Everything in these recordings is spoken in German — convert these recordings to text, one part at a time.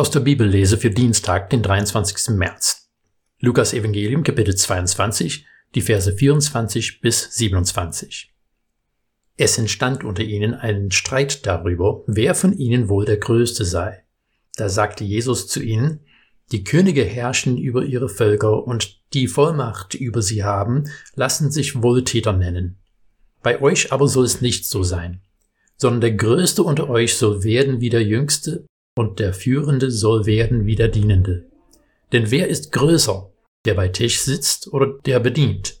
Aus der Bibellese für Dienstag, den 23. März. Lukas Evangelium, Kapitel 22, die Verse 24 bis 27. Es entstand unter ihnen ein Streit darüber, wer von ihnen wohl der Größte sei. Da sagte Jesus zu ihnen, die Könige herrschen über ihre Völker und die Vollmacht über sie haben, lassen sich Wohltäter nennen. Bei euch aber soll es nicht so sein, sondern der Größte unter euch soll werden wie der Jüngste und der Führende soll werden wie der Dienende. Denn wer ist größer, der bei Tisch sitzt oder der bedient?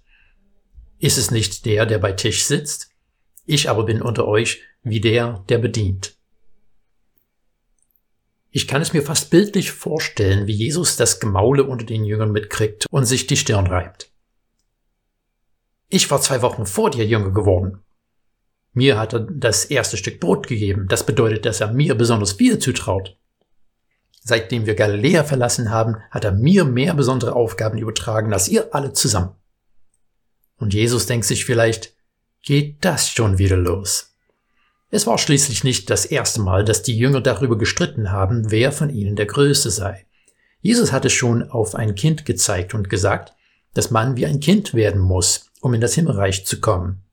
Ist es nicht der, der bei Tisch sitzt? Ich aber bin unter euch wie der, der bedient. Ich kann es mir fast bildlich vorstellen, wie Jesus das Gemaule unter den Jüngern mitkriegt und sich die Stirn reibt. Ich war zwei Wochen vor dir Jünger geworden. Mir hat er das erste Stück Brot gegeben. Das bedeutet, dass er mir besonders viel zutraut. Seitdem wir Galiläa verlassen haben, hat er mir mehr besondere Aufgaben übertragen als ihr alle zusammen. Und Jesus denkt sich vielleicht, geht das schon wieder los? Es war schließlich nicht das erste Mal, dass die Jünger darüber gestritten haben, wer von ihnen der Größte sei. Jesus hatte schon auf ein Kind gezeigt und gesagt, dass man wie ein Kind werden muss, um in das Himmelreich zu kommen.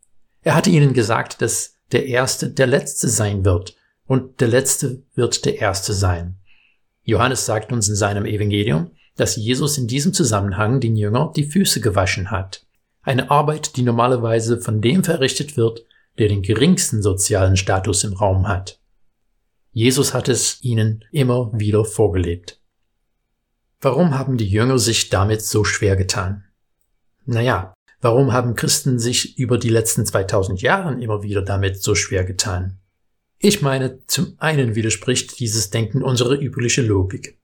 Er hatte ihnen gesagt, dass der Erste der Letzte sein wird und der Letzte wird der Erste sein. Johannes sagt uns in seinem Evangelium, dass Jesus in diesem Zusammenhang den Jünger die Füße gewaschen hat. Eine Arbeit, die normalerweise von dem verrichtet wird, der den geringsten sozialen Status im Raum hat. Jesus hat es ihnen immer wieder vorgelebt. Warum haben die Jünger sich damit so schwer getan? Naja, Warum haben Christen sich über die letzten 2000 Jahren immer wieder damit so schwer getan? Ich meine, zum einen widerspricht dieses Denken unsere übliche Logik.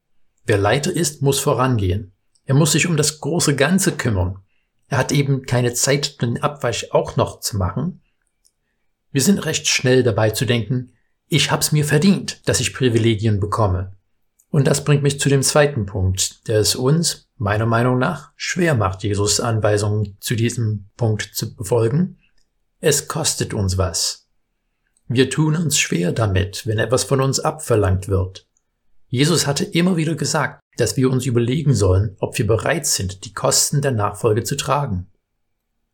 Wer Leiter ist, muss vorangehen. Er muss sich um das große Ganze kümmern. Er hat eben keine Zeit, den Abwasch auch noch zu machen. Wir sind recht schnell dabei zu denken, ich hab's mir verdient, dass ich Privilegien bekomme. Und das bringt mich zu dem zweiten Punkt, der es uns, meiner Meinung nach, schwer macht, Jesus Anweisungen zu diesem Punkt zu befolgen. Es kostet uns was. Wir tun uns schwer damit, wenn etwas von uns abverlangt wird. Jesus hatte immer wieder gesagt, dass wir uns überlegen sollen, ob wir bereit sind, die Kosten der Nachfolge zu tragen.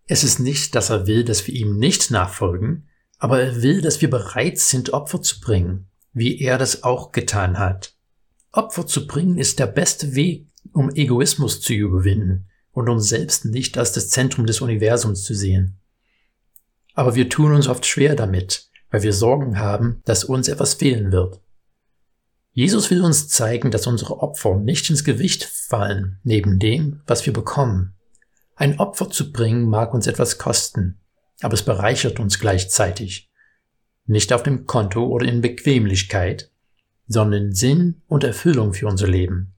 Es ist nicht, dass er will, dass wir ihm nicht nachfolgen, aber er will, dass wir bereit sind, Opfer zu bringen, wie er das auch getan hat. Opfer zu bringen ist der beste Weg, um Egoismus zu überwinden und uns selbst nicht als das Zentrum des Universums zu sehen. Aber wir tun uns oft schwer damit, weil wir Sorgen haben, dass uns etwas fehlen wird. Jesus will uns zeigen, dass unsere Opfer nicht ins Gewicht fallen neben dem, was wir bekommen. Ein Opfer zu bringen mag uns etwas kosten, aber es bereichert uns gleichzeitig. Nicht auf dem Konto oder in Bequemlichkeit, sondern Sinn und Erfüllung für unser Leben.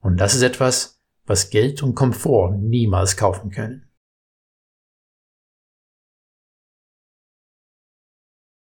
Und das ist etwas, was Geld und Komfort niemals kaufen können.